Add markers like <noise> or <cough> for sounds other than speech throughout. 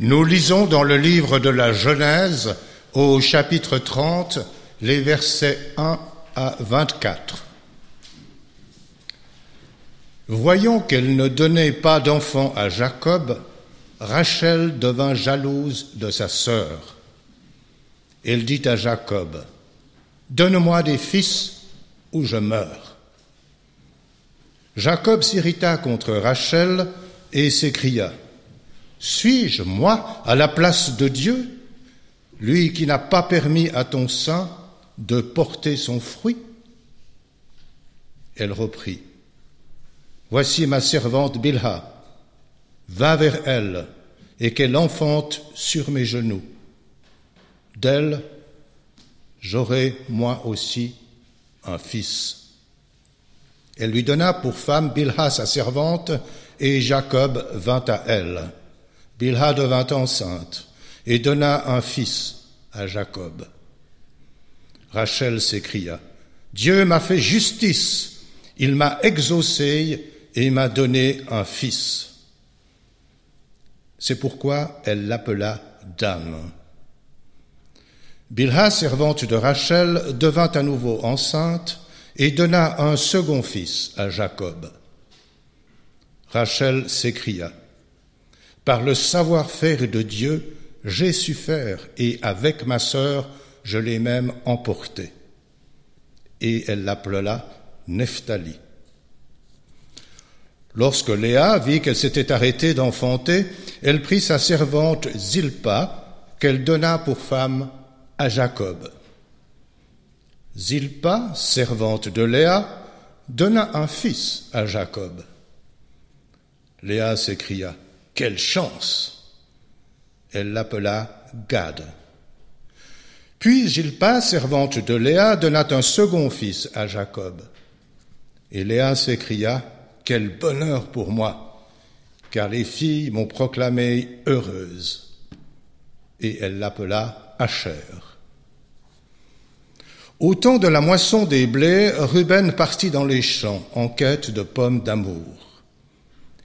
Nous lisons dans le livre de la Genèse, au chapitre 30, les versets 1 à 24. Voyant qu'elle ne donnait pas d'enfant à Jacob, Rachel devint jalouse de sa sœur. Elle dit à Jacob, Donne-moi des fils ou je meurs. Jacob s'irrita contre Rachel et s'écria, suis-je, moi, à la place de Dieu, lui qui n'a pas permis à ton sein de porter son fruit? Elle reprit, Voici ma servante Bilha, va vers elle et qu'elle enfante sur mes genoux. D'elle, j'aurai moi aussi un fils. Elle lui donna pour femme Bilha sa servante, et Jacob vint à elle. Bilha devint enceinte et donna un fils à Jacob. Rachel s'écria, Dieu m'a fait justice, il m'a exaucé et m'a donné un fils. C'est pourquoi elle l'appela Dame. Bilha, servante de Rachel, devint à nouveau enceinte et donna un second fils à Jacob. Rachel s'écria, par le savoir-faire de Dieu, j'ai su faire, et avec ma sœur, je l'ai même emporté. Et elle l'appela Nephtali. Lorsque Léa vit qu'elle s'était arrêtée d'enfanter, elle prit sa servante Zilpa, qu'elle donna pour femme à Jacob. Zilpa, servante de Léa, donna un fils à Jacob. Léa s'écria, quelle chance Elle l'appela Gad. Puis Gilpa, servante de Léa, donna un second fils à Jacob. Et Léa s'écria, Quel bonheur pour moi, car les filles m'ont proclamée heureuse. Et elle l'appela Asher. Au temps de la moisson des blés, Ruben partit dans les champs en quête de pommes d'amour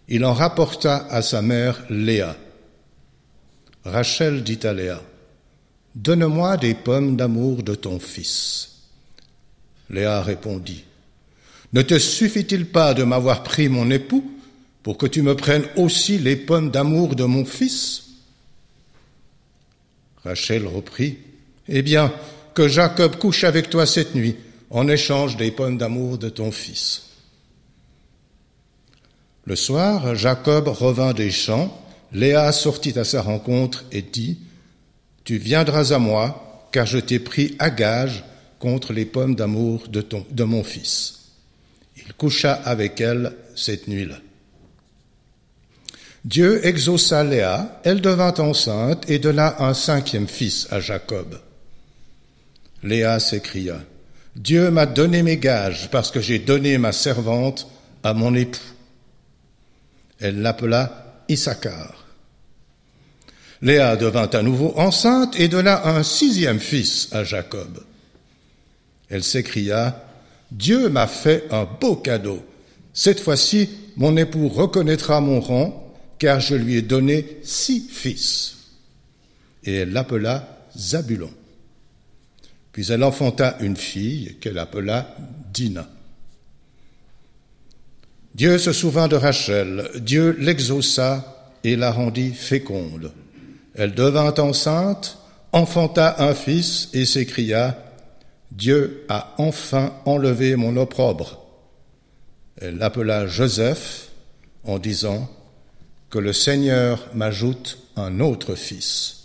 il en rapporta à sa mère Léa. Rachel dit à Léa, Donne-moi des pommes d'amour de ton fils. Léa répondit, Ne te suffit-il pas de m'avoir pris mon époux pour que tu me prennes aussi les pommes d'amour de mon fils? Rachel reprit, Eh bien, que Jacob couche avec toi cette nuit en échange des pommes d'amour de ton fils. Le soir, Jacob revint des champs, Léa sortit à sa rencontre et dit, Tu viendras à moi, car je t'ai pris à gage contre les pommes d'amour de, mon fils. Il coucha avec elle cette nuit-là. Dieu exauça Léa, elle devint enceinte et donna un cinquième fils à Jacob. Léa s'écria, Dieu m'a donné mes gages parce que j'ai donné ma servante à mon époux. Elle l'appela Issachar. Léa devint à nouveau enceinte et donna un sixième fils à Jacob. Elle s'écria, Dieu m'a fait un beau cadeau. Cette fois-ci, mon époux reconnaîtra mon rang, car je lui ai donné six fils. Et elle l'appela Zabulon. Puis elle enfanta une fille qu'elle appela Dina. Dieu se souvint de Rachel, Dieu l'exauça et la rendit féconde. Elle devint enceinte, enfanta un fils et s'écria, Dieu a enfin enlevé mon opprobre. Elle l'appela Joseph en disant, Que le Seigneur m'ajoute un autre fils.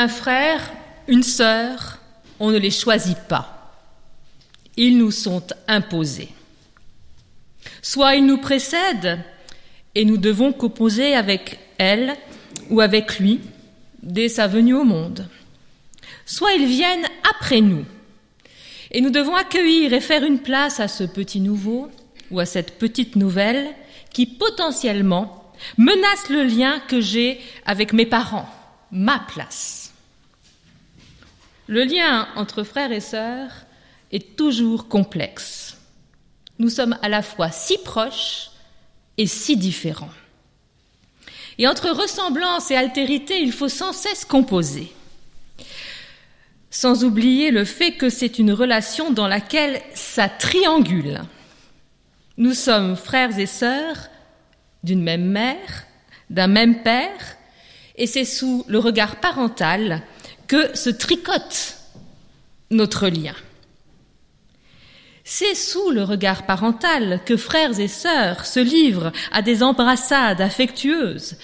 Un frère, une sœur, on ne les choisit pas. Ils nous sont imposés. Soit ils nous précèdent et nous devons composer avec elle ou avec lui dès sa venue au monde. Soit ils viennent après nous et nous devons accueillir et faire une place à ce petit nouveau ou à cette petite nouvelle qui potentiellement menace le lien que j'ai avec mes parents, ma place. Le lien entre frères et sœurs est toujours complexe. Nous sommes à la fois si proches et si différents. Et entre ressemblance et altérité, il faut sans cesse composer. Sans oublier le fait que c'est une relation dans laquelle ça triangule. Nous sommes frères et sœurs d'une même mère, d'un même père, et c'est sous le regard parental que se tricote notre lien. C'est sous le regard parental que frères et sœurs se livrent à des embrassades affectueuses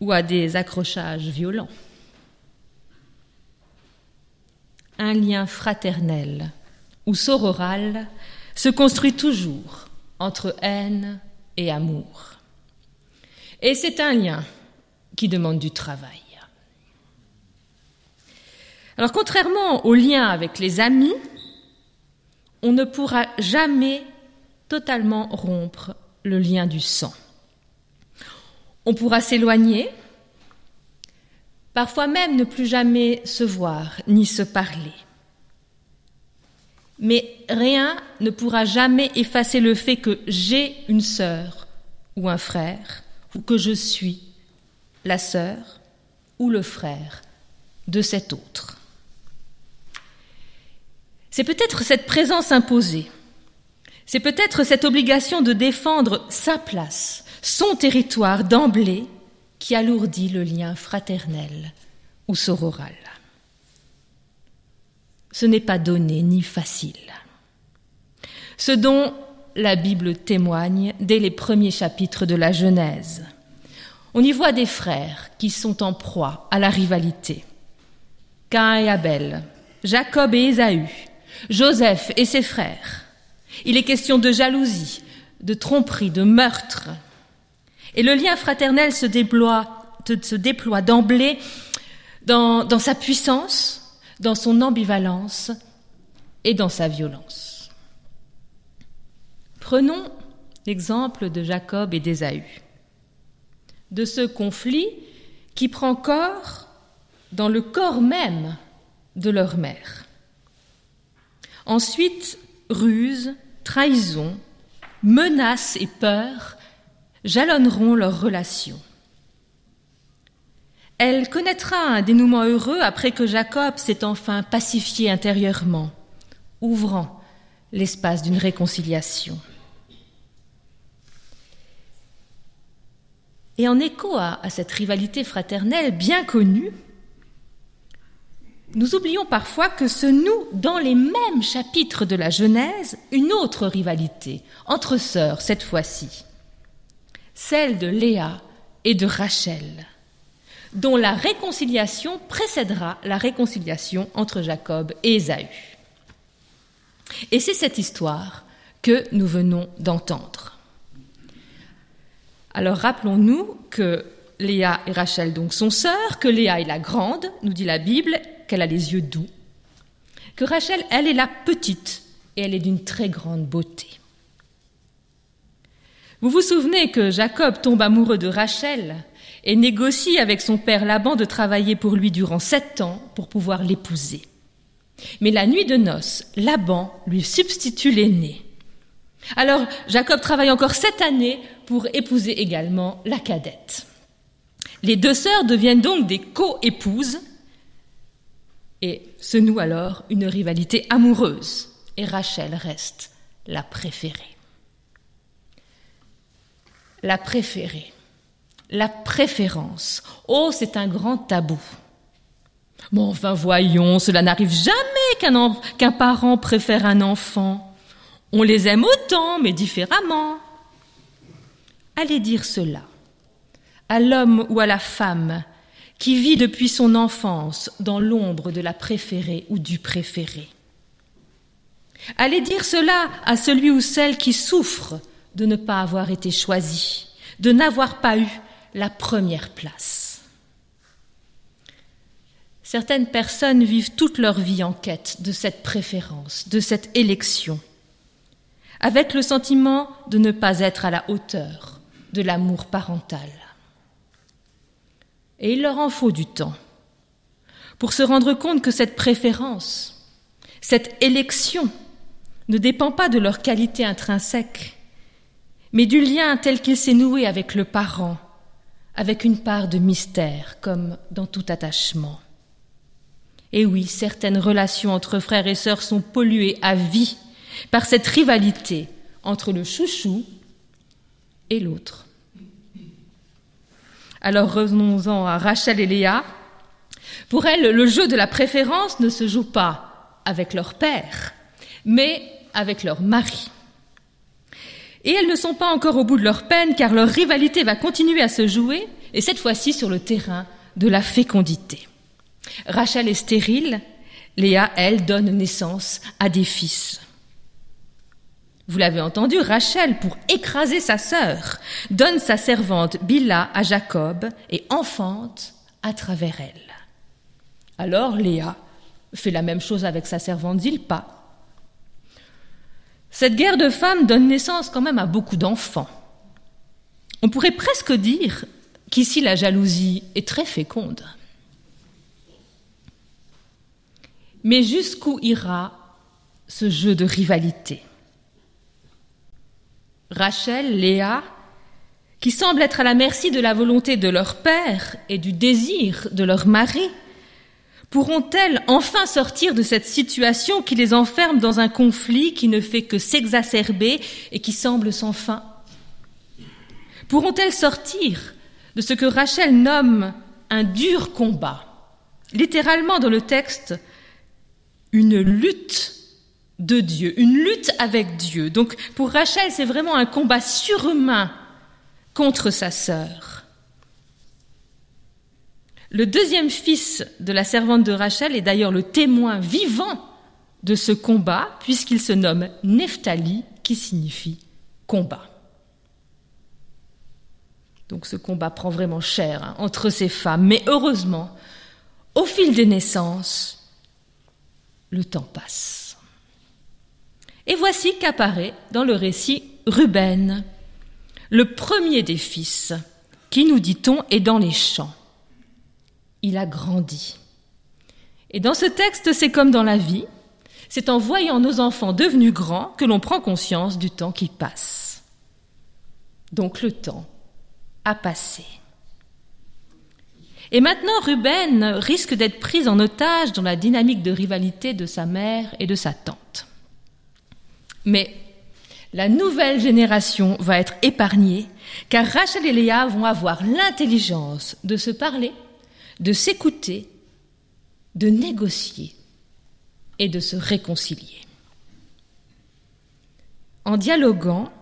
ou à des accrochages violents. Un lien fraternel ou sororal se construit toujours entre haine et amour. Et c'est un lien qui demande du travail. Alors contrairement au lien avec les amis, on ne pourra jamais totalement rompre le lien du sang. On pourra s'éloigner, parfois même ne plus jamais se voir ni se parler. Mais rien ne pourra jamais effacer le fait que j'ai une sœur ou un frère, ou que je suis la sœur ou le frère de cet autre. C'est peut-être cette présence imposée, c'est peut-être cette obligation de défendre sa place, son territoire d'emblée, qui alourdit le lien fraternel ou sororal. Ce n'est pas donné ni facile. Ce dont la Bible témoigne dès les premiers chapitres de la Genèse. On y voit des frères qui sont en proie à la rivalité. Cain et Abel, Jacob et Ésaü, Joseph et ses frères. Il est question de jalousie, de tromperie, de meurtre. Et le lien fraternel se déploie, d'emblée dans, dans sa puissance, dans son ambivalence et dans sa violence. Prenons l'exemple de Jacob et d'Ésaü, de ce conflit qui prend corps dans le corps même de leur mère. Ensuite, ruse, trahison, menace et peur jalonneront leur relation. Elle connaîtra un dénouement heureux après que Jacob s'est enfin pacifié intérieurement, ouvrant l'espace d'une réconciliation. Et en écho à, cette rivalité fraternelle bien connue, nous oublions parfois que se noue dans les mêmes chapitres de la Genèse une autre rivalité, entre sœurs cette fois-ci, celle de Léa et de Rachel, dont la réconciliation précédera la réconciliation entre Jacob et Ésaü. Et c'est cette histoire que nous venons d'entendre. Alors rappelons-nous que Léa et Rachel donc sont sœurs, que Léa est la grande, nous dit la Bible, qu'elle a les yeux doux, que Rachel, elle, est la petite et elle est d'une très grande beauté. Vous vous souvenez que Jacob tombe amoureux de Rachel et négocie avec son père Laban de travailler pour lui durant sept ans pour pouvoir l'épouser. Mais la nuit de noces, Laban lui substitue l'aîné. Alors Jacob travaille encore sept années pour épouser également la cadette. Les deux sœurs deviennent donc des co-épouses et se noue alors une rivalité amoureuse, et Rachel reste la préférée. La préférée, la préférence, oh, c'est un grand tabou. Bon, enfin, voyons, cela n'arrive jamais qu'un parent préfère un enfant. On les aime autant, mais différemment. Allez dire cela à l'homme ou à la femme qui vit depuis son enfance dans l'ombre de la préférée ou du préféré. Allez dire cela à celui ou celle qui souffre de ne pas avoir été choisie, de n'avoir pas eu la première place. Certaines personnes vivent toute leur vie en quête de cette préférence, de cette élection, avec le sentiment de ne pas être à la hauteur de l'amour parental. Et il leur en faut du temps pour se rendre compte que cette préférence, cette élection, ne dépend pas de leur qualité intrinsèque, mais du lien tel qu'il s'est noué avec le parent, avec une part de mystère, comme dans tout attachement. Et oui, certaines relations entre frères et sœurs sont polluées à vie par cette rivalité entre le chouchou et l'autre. Alors revenons-en à Rachel et Léa. Pour elles, le jeu de la préférence ne se joue pas avec leur père, mais avec leur mari. Et elles ne sont pas encore au bout de leur peine car leur rivalité va continuer à se jouer, et cette fois-ci sur le terrain de la fécondité. Rachel est stérile, Léa, elle, donne naissance à des fils. Vous l'avez entendu, Rachel, pour écraser sa sœur, donne sa servante Bila à Jacob et enfante à travers elle. Alors Léa fait la même chose avec sa servante Zilpa. Cette guerre de femmes donne naissance quand même à beaucoup d'enfants. On pourrait presque dire qu'ici la jalousie est très féconde. Mais jusqu'où ira ce jeu de rivalité? Rachel, Léa, qui semblent être à la merci de la volonté de leur père et du désir de leur mari, pourront-elles enfin sortir de cette situation qui les enferme dans un conflit qui ne fait que s'exacerber et qui semble sans fin? Pourront-elles sortir de ce que Rachel nomme un dur combat? Littéralement dans le texte, une lutte de Dieu, une lutte avec Dieu. Donc pour Rachel, c'est vraiment un combat surhumain contre sa sœur. Le deuxième fils de la servante de Rachel est d'ailleurs le témoin vivant de ce combat, puisqu'il se nomme Nephtali, qui signifie combat. Donc ce combat prend vraiment cher hein, entre ces femmes, mais heureusement, au fil des naissances, le temps passe. Et voici qu'apparaît dans le récit Ruben, le premier des fils, qui, nous dit-on, est dans les champs il a grandi. Et dans ce texte, c'est comme dans la vie, c'est en voyant nos enfants devenus grands que l'on prend conscience du temps qui passe. Donc le temps a passé. Et maintenant, Ruben risque d'être pris en otage dans la dynamique de rivalité de sa mère et de sa tante. Mais la nouvelle génération va être épargnée, car Rachel et Léa vont avoir l'intelligence de se parler de s'écouter, de négocier et de se réconcilier. En dialoguant,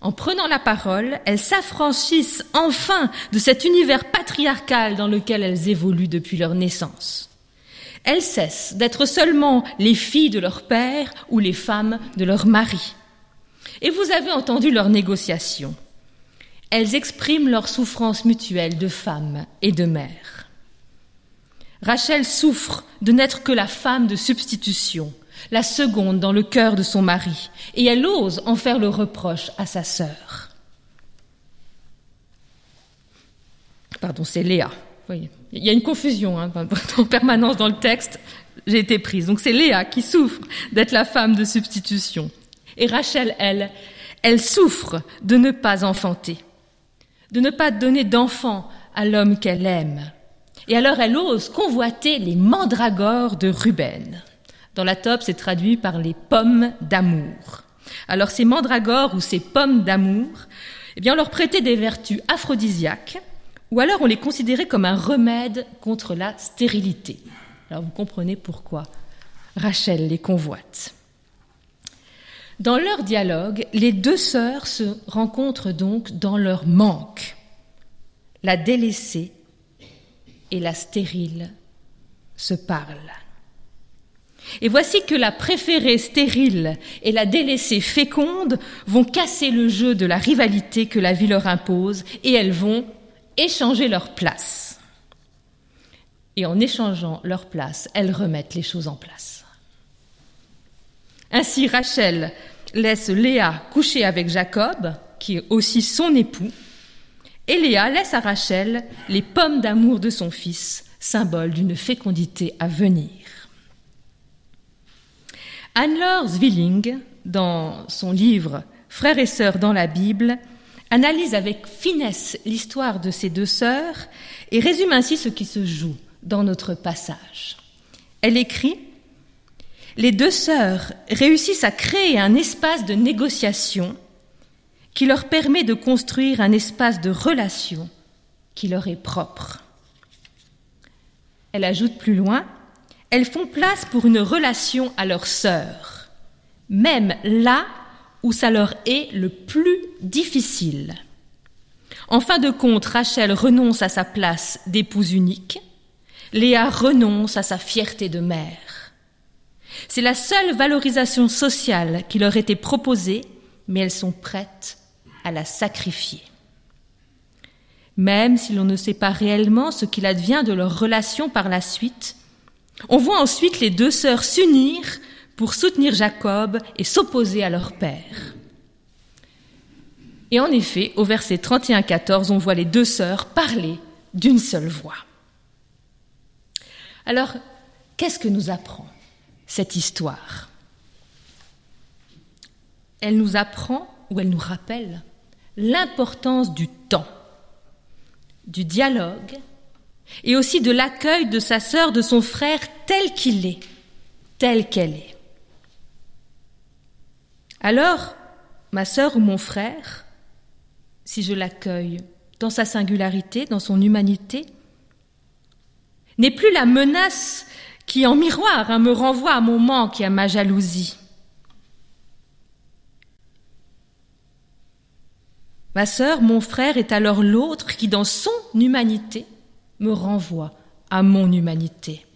en prenant la parole, elles s'affranchissent enfin de cet univers patriarcal dans lequel elles évoluent depuis leur naissance. Elles cessent d'être seulement les filles de leur père ou les femmes de leur mari. Et vous avez entendu leurs négociations. Elles expriment leur souffrance mutuelle de femme et de mère. Rachel souffre de n'être que la femme de substitution, la seconde dans le cœur de son mari, et elle ose en faire le reproche à sa sœur. Pardon, c'est Léa. Il y a une confusion hein, <laughs> en permanence dans le texte. J'ai été prise. Donc c'est Léa qui souffre d'être la femme de substitution. Et Rachel, elle, elle souffre de ne pas enfanter, de ne pas donner d'enfant à l'homme qu'elle aime. Et alors elle ose convoiter les mandragores de Ruben. Dans la top, c'est traduit par les pommes d'amour. Alors ces mandragores ou ces pommes d'amour, eh bien leur prêtait des vertus aphrodisiaques, ou alors on les considérait comme un remède contre la stérilité. Alors vous comprenez pourquoi Rachel les convoite. Dans leur dialogue, les deux sœurs se rencontrent donc dans leur manque. La délaissée et la stérile se parlent. Et voici que la préférée stérile et la délaissée féconde vont casser le jeu de la rivalité que la vie leur impose et elles vont échanger leur place. Et en échangeant leur place, elles remettent les choses en place. Ainsi, Rachel laisse Léa coucher avec Jacob, qui est aussi son époux, et Léa laisse à Rachel les pommes d'amour de son fils, symbole d'une fécondité à venir. Anne-Laure Zwilling, dans son livre Frères et sœurs dans la Bible, analyse avec finesse l'histoire de ces deux sœurs et résume ainsi ce qui se joue dans notre passage. Elle écrit Les deux sœurs réussissent à créer un espace de négociation qui leur permet de construire un espace de relation qui leur est propre. Elle ajoute plus loin elles font place pour une relation à leur sœur, même là où ça leur est le plus difficile. En fin de compte, Rachel renonce à sa place d'épouse unique, Léa renonce à sa fierté de mère. C'est la seule valorisation sociale qui leur était proposée, mais elles sont prêtes à la sacrifier. Même si l'on ne sait pas réellement ce qu'il advient de leur relation par la suite, on voit ensuite les deux sœurs s'unir pour soutenir Jacob et s'opposer à leur père. Et en effet, au verset 31-14, on voit les deux sœurs parler d'une seule voix. Alors, qu'est-ce que nous apprend cette histoire? Elle nous apprend, ou elle nous rappelle, l'importance du temps, du dialogue et aussi de l'accueil de sa sœur, de son frère tel qu'il est, tel qu'elle est. Alors, ma sœur ou mon frère, si je l'accueille dans sa singularité, dans son humanité, n'est plus la menace qui, en miroir, hein, me renvoie à mon manque et à ma jalousie. Ma sœur, mon frère est alors l'autre qui, dans son humanité, me renvoie à mon humanité.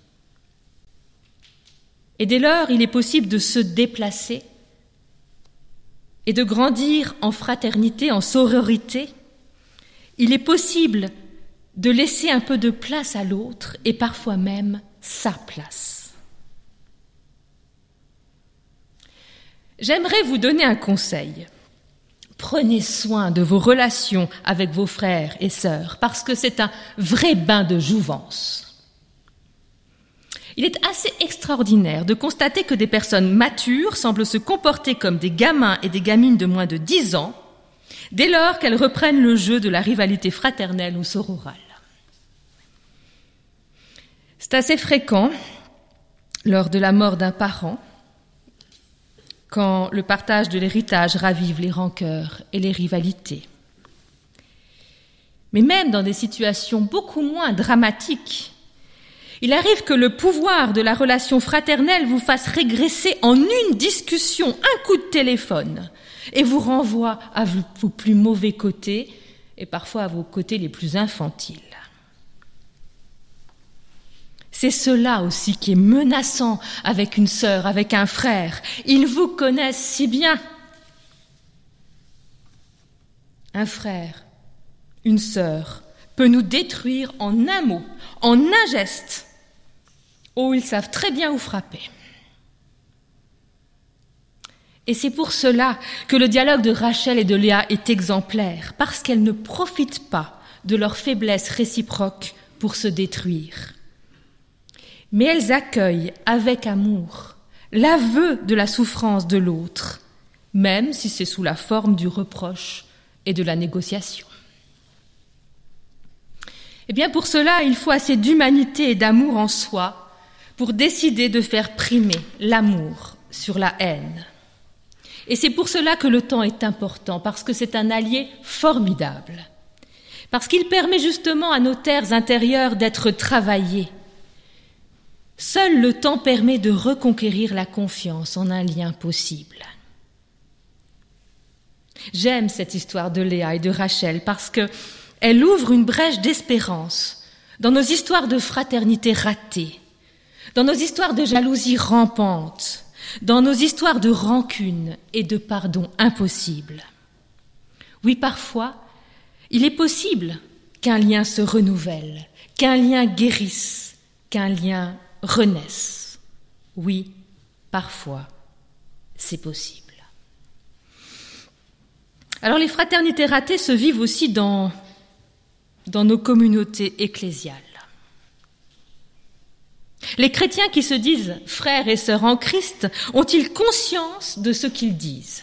Et dès lors, il est possible de se déplacer et de grandir en fraternité, en sororité. Il est possible de laisser un peu de place à l'autre et parfois même sa place. J'aimerais vous donner un conseil. Prenez soin de vos relations avec vos frères et sœurs, parce que c'est un vrai bain de jouvence. Il est assez extraordinaire de constater que des personnes matures semblent se comporter comme des gamins et des gamines de moins de dix ans, dès lors qu'elles reprennent le jeu de la rivalité fraternelle ou sororale. C'est assez fréquent, lors de la mort d'un parent, quand le partage de l'héritage ravive les rancœurs et les rivalités. Mais même dans des situations beaucoup moins dramatiques, il arrive que le pouvoir de la relation fraternelle vous fasse régresser en une discussion, un coup de téléphone, et vous renvoie à vos plus mauvais côtés et parfois à vos côtés les plus infantiles. C'est cela aussi qui est menaçant avec une sœur, avec un frère. Ils vous connaissent si bien. Un frère, une sœur peut nous détruire en un mot, en un geste. Oh, ils savent très bien où frapper. Et c'est pour cela que le dialogue de Rachel et de Léa est exemplaire, parce qu'elles ne profitent pas de leur faiblesse réciproque pour se détruire mais elles accueillent avec amour l'aveu de la souffrance de l'autre, même si c'est sous la forme du reproche et de la négociation. Eh bien, pour cela, il faut assez d'humanité et d'amour en soi pour décider de faire primer l'amour sur la haine. Et c'est pour cela que le temps est important, parce que c'est un allié formidable, parce qu'il permet justement à nos terres intérieures d'être travaillées, Seul le temps permet de reconquérir la confiance en un lien possible. J'aime cette histoire de Léa et de Rachel parce qu'elle ouvre une brèche d'espérance dans nos histoires de fraternité ratées, dans nos histoires de jalousie rampante, dans nos histoires de rancune et de pardon impossible. Oui, parfois, il est possible qu'un lien se renouvelle, qu'un lien guérisse, qu'un lien renaisse. Oui, parfois, c'est possible. Alors les fraternités ratées se vivent aussi dans, nos communautés ecclésiales. Les chrétiens qui se disent frères et sœurs en Christ ont-ils conscience de ce qu'ils disent?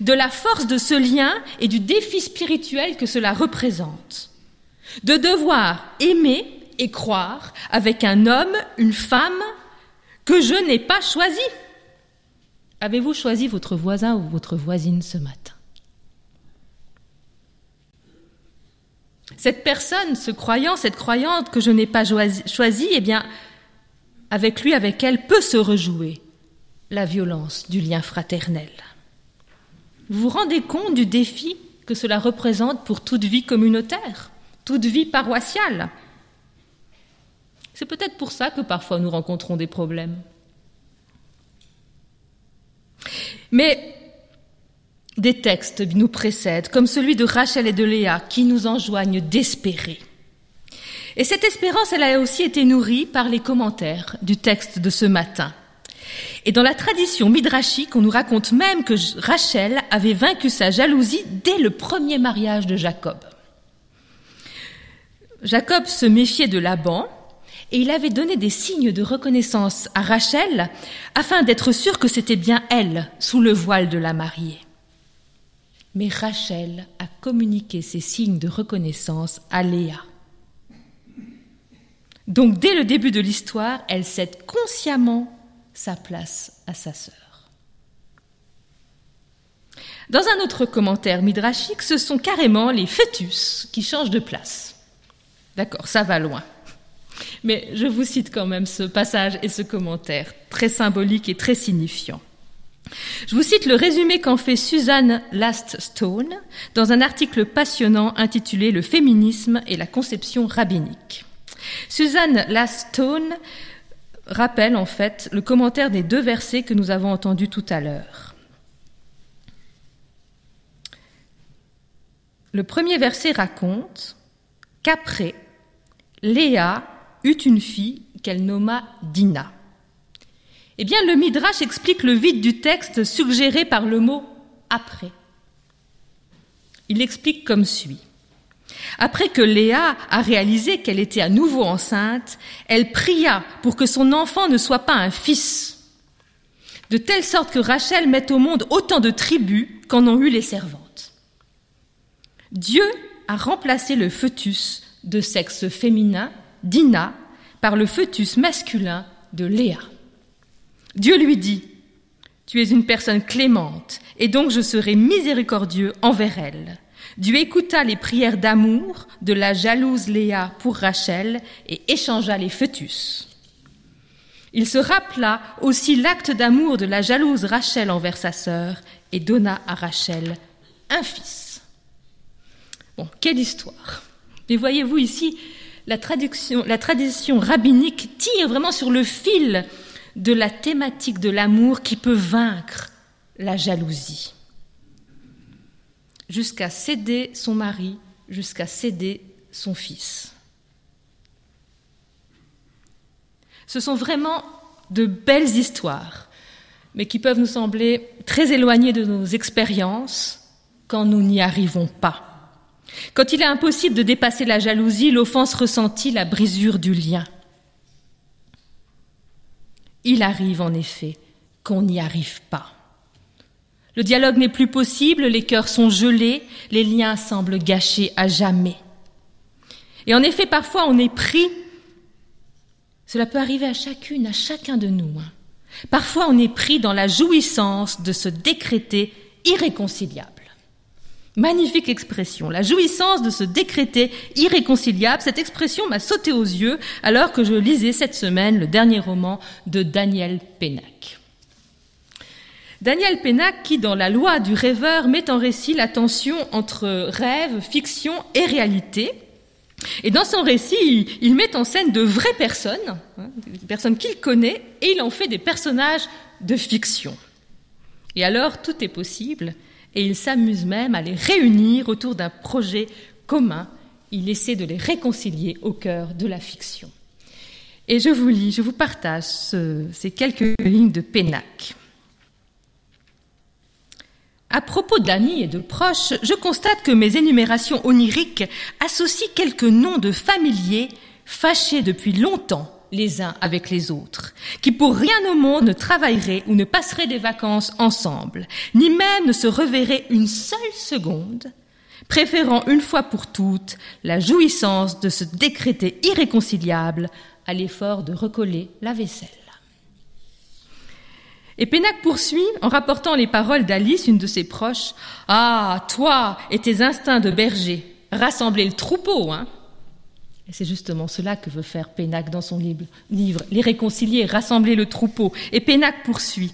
De la force de ce lien et du défi spirituel que cela représente. De devoir aimer et croire avec un homme, une femme que je n'ai pas choisi. Avez-vous choisi votre voisin ou votre voisine ce matin? Cette personne, ce croyant, cette croyante que je n'ai pas choisie, eh bien, avec lui, avec elle, peut se rejouer la violence du lien fraternel. Vous vous rendez compte du défi que cela représente pour toute vie communautaire, toute vie paroissiale? C'est peut-être pour ça que parfois nous rencontrons des problèmes. Mais des textes nous précèdent, comme celui de Rachel et de Léa, qui nous enjoignent d'espérer. Et cette espérance, elle a aussi été nourrie par les commentaires du texte de ce matin. Et dans la tradition midrashique, on nous raconte même que Rachel avait vaincu sa jalousie dès le premier mariage de Jacob. Jacob se méfiait de Laban, et il avait donné des signes de reconnaissance à Rachel afin d'être sûr que c'était bien elle sous le voile de la mariée. Mais Rachel a communiqué ces signes de reconnaissance à Léa. Donc dès le début de l'histoire, elle cède consciemment sa place à sa sœur. Dans un autre commentaire midrashique, ce sont carrément les fœtus qui changent de place. D'accord, ça va loin. Mais je vous cite quand même ce passage et ce commentaire, très symbolique et très signifiant. Je vous cite le résumé qu'en fait Suzanne Last-Stone dans un article passionnant intitulé Le féminisme et la conception rabbinique. Suzanne Last-Stone rappelle en fait le commentaire des deux versets que nous avons entendus tout à l'heure. Le premier verset raconte qu'après, Léa eut une fille qu'elle nomma Dina. Eh bien, le Midrash explique le vide du texte suggéré par le mot après. Il explique comme suit. Après que Léa a réalisé qu'elle était à nouveau enceinte, elle pria pour que son enfant ne soit pas un fils, de telle sorte que Rachel mette au monde autant de tribus qu'en ont eu les servantes. Dieu a remplacé le fœtus de sexe féminin Dina par le fœtus masculin de Léa. Dieu lui dit, Tu es une personne clémente, et donc je serai miséricordieux envers elle. Dieu écouta les prières d'amour de la jalouse Léa pour Rachel et échangea les fœtus. Il se rappela aussi l'acte d'amour de la jalouse Rachel envers sa sœur et donna à Rachel un fils. Bon, quelle histoire. Mais voyez-vous ici, la, la tradition rabbinique tire vraiment sur le fil de la thématique de l'amour qui peut vaincre la jalousie, jusqu'à céder son mari, jusqu'à céder son fils. Ce sont vraiment de belles histoires, mais qui peuvent nous sembler très éloignées de nos expériences quand nous n'y arrivons pas. Quand il est impossible de dépasser la jalousie, l'offense ressentie, la brisure du lien. Il arrive en effet qu'on n'y arrive pas. Le dialogue n'est plus possible, les cœurs sont gelés, les liens semblent gâchés à jamais. Et en effet, parfois on est pris, cela peut arriver à chacune, à chacun de nous. Hein. Parfois on est pris dans la jouissance de se décréter irréconciliable. Magnifique expression, la jouissance de se décréter irréconciliable. Cette expression m'a sauté aux yeux alors que je lisais cette semaine le dernier roman de Daniel Pénac. Daniel Pénac qui, dans La loi du rêveur, met en récit la tension entre rêve, fiction et réalité. Et dans son récit, il, met en scène de vraies personnes, hein, des personnes qu'il connaît, et il en fait des personnages de fiction. Et alors, tout est possible, et il s'amuse même à les réunir autour d'un projet commun. Il essaie de les réconcilier au cœur de la fiction. Et je vous lis, je vous partage ces quelques lignes de Pénac. À propos d'amis et de proches, je constate que mes énumérations oniriques associent quelques noms de familiers fâchés depuis longtemps les uns avec les autres, qui pour rien au monde ne travailleraient ou ne passeraient des vacances ensemble, ni même ne se reverraient une seule seconde, préférant une fois pour toutes la jouissance de se décréter irréconciliable à l'effort de recoller la vaisselle. Et Pénac poursuit en rapportant les paroles d'Alice, une de ses proches. Ah, toi et tes instincts de berger, rassembler le troupeau, hein c'est justement cela que veut faire Pénac dans son livre, les réconcilier, rassembler le troupeau. Et Pénac poursuit.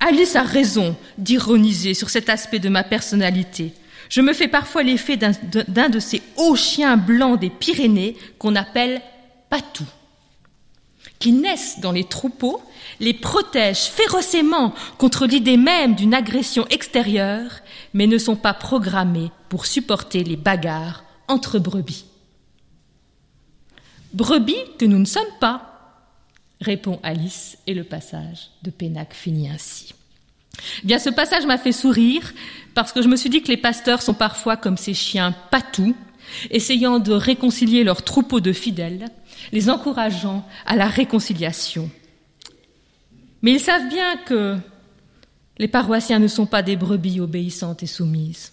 Alice a raison d'ironiser sur cet aspect de ma personnalité. Je me fais parfois l'effet d'un de ces hauts chiens blancs des Pyrénées qu'on appelle patous qui naissent dans les troupeaux, les protègent férocement contre l'idée même d'une agression extérieure, mais ne sont pas programmés pour supporter les bagarres entre brebis. Brebis que nous ne sommes pas, répond Alice, et le passage de Pénac finit ainsi. Bien, ce passage m'a fait sourire parce que je me suis dit que les pasteurs sont parfois comme ces chiens patous, essayant de réconcilier leurs troupeaux de fidèles, les encourageant à la réconciliation. Mais ils savent bien que les paroissiens ne sont pas des brebis obéissantes et soumises.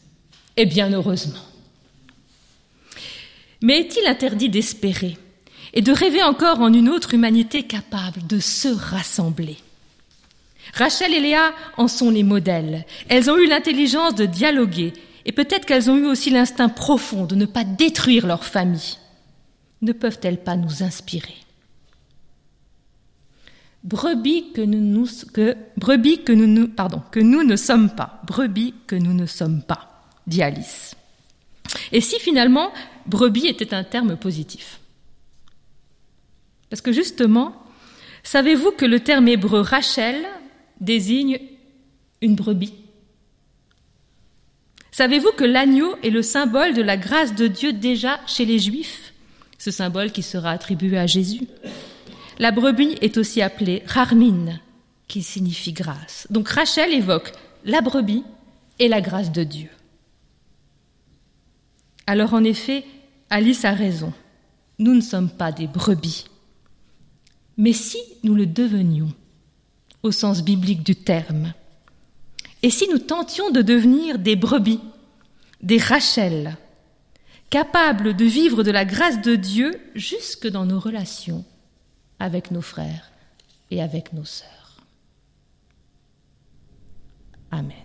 Et bien heureusement. Mais est-il interdit d'espérer et de rêver encore en une autre humanité capable de se rassembler. Rachel et Léa en sont les modèles. Elles ont eu l'intelligence de dialoguer et peut-être qu'elles ont eu aussi l'instinct profond de ne pas détruire leur famille. Ne peuvent-elles pas nous inspirer? Brebis que nous, que, nous ne sommes pas, brebis que nous ne sommes pas, dit Alice. Et si finalement brebis était un terme positif? Parce que justement, savez-vous que le terme hébreu Rachel désigne une brebis? Savez-vous que l'agneau est le symbole de la grâce de Dieu déjà chez les Juifs? Ce symbole qui sera attribué à Jésus. La brebis est aussi appelée Rarmine, qui signifie grâce. Donc Rachel évoque la brebis et la grâce de Dieu. Alors en effet, Alice a raison. Nous ne sommes pas des brebis. Mais si nous le devenions, au sens biblique du terme, et si nous tentions de devenir des brebis, des Rachel, capables de vivre de la grâce de Dieu jusque dans nos relations avec nos frères et avec nos sœurs. Amen.